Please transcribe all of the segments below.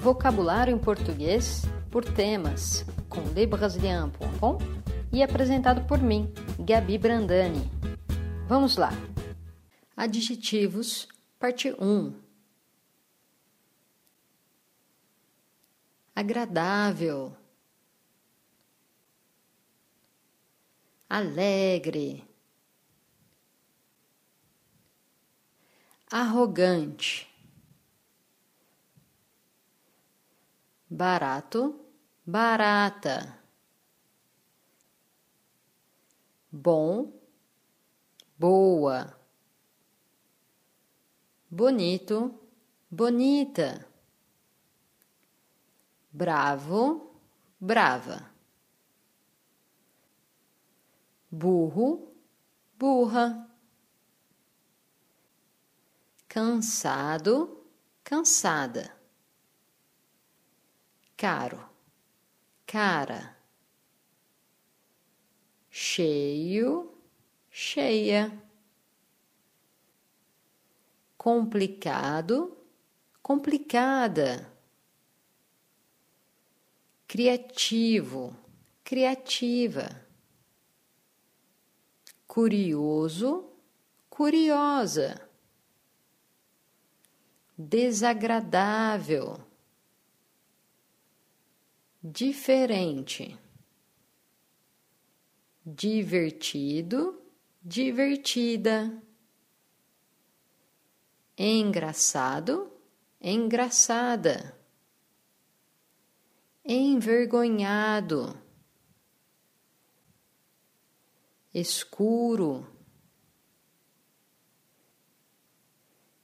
Vocabulário em português por temas, com lebrasilian.com e apresentado por mim, Gabi Brandani. Vamos lá! Adjetivos, parte 1. Agradável, alegre, arrogante, barato, barata, bom, boa, bonito, bonita, bravo, brava, burro, burra, cansado, cansada caro, cara, cheio, cheia, complicado, complicada, criativo, criativa, curioso, curiosa, desagradável diferente, divertido, divertida, engraçado, engraçada, envergonhado, escuro,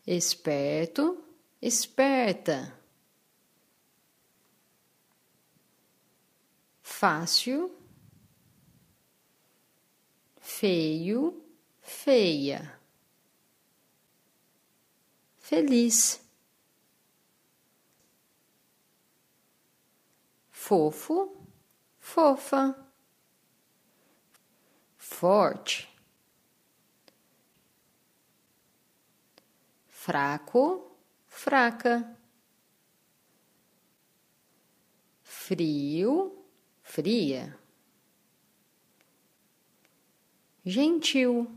esperto, esperta. Fácil, feio, feia, feliz, fofo, fofa, forte, fraco, fraca, frio, fria, gentil,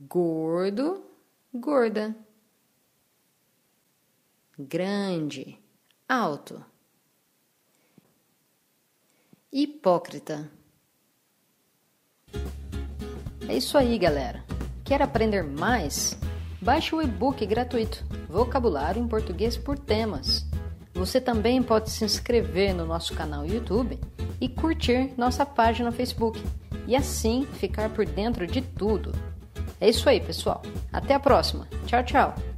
gordo, gorda, grande, alto, hipócrita. É isso aí, galera. Quer aprender mais? Baixe o e-book gratuito Vocabulário em Português por Temas você também pode se inscrever no nosso canal YouTube e curtir nossa página no Facebook e assim ficar por dentro de tudo. É isso aí, pessoal. Até a próxima. Tchau, tchau.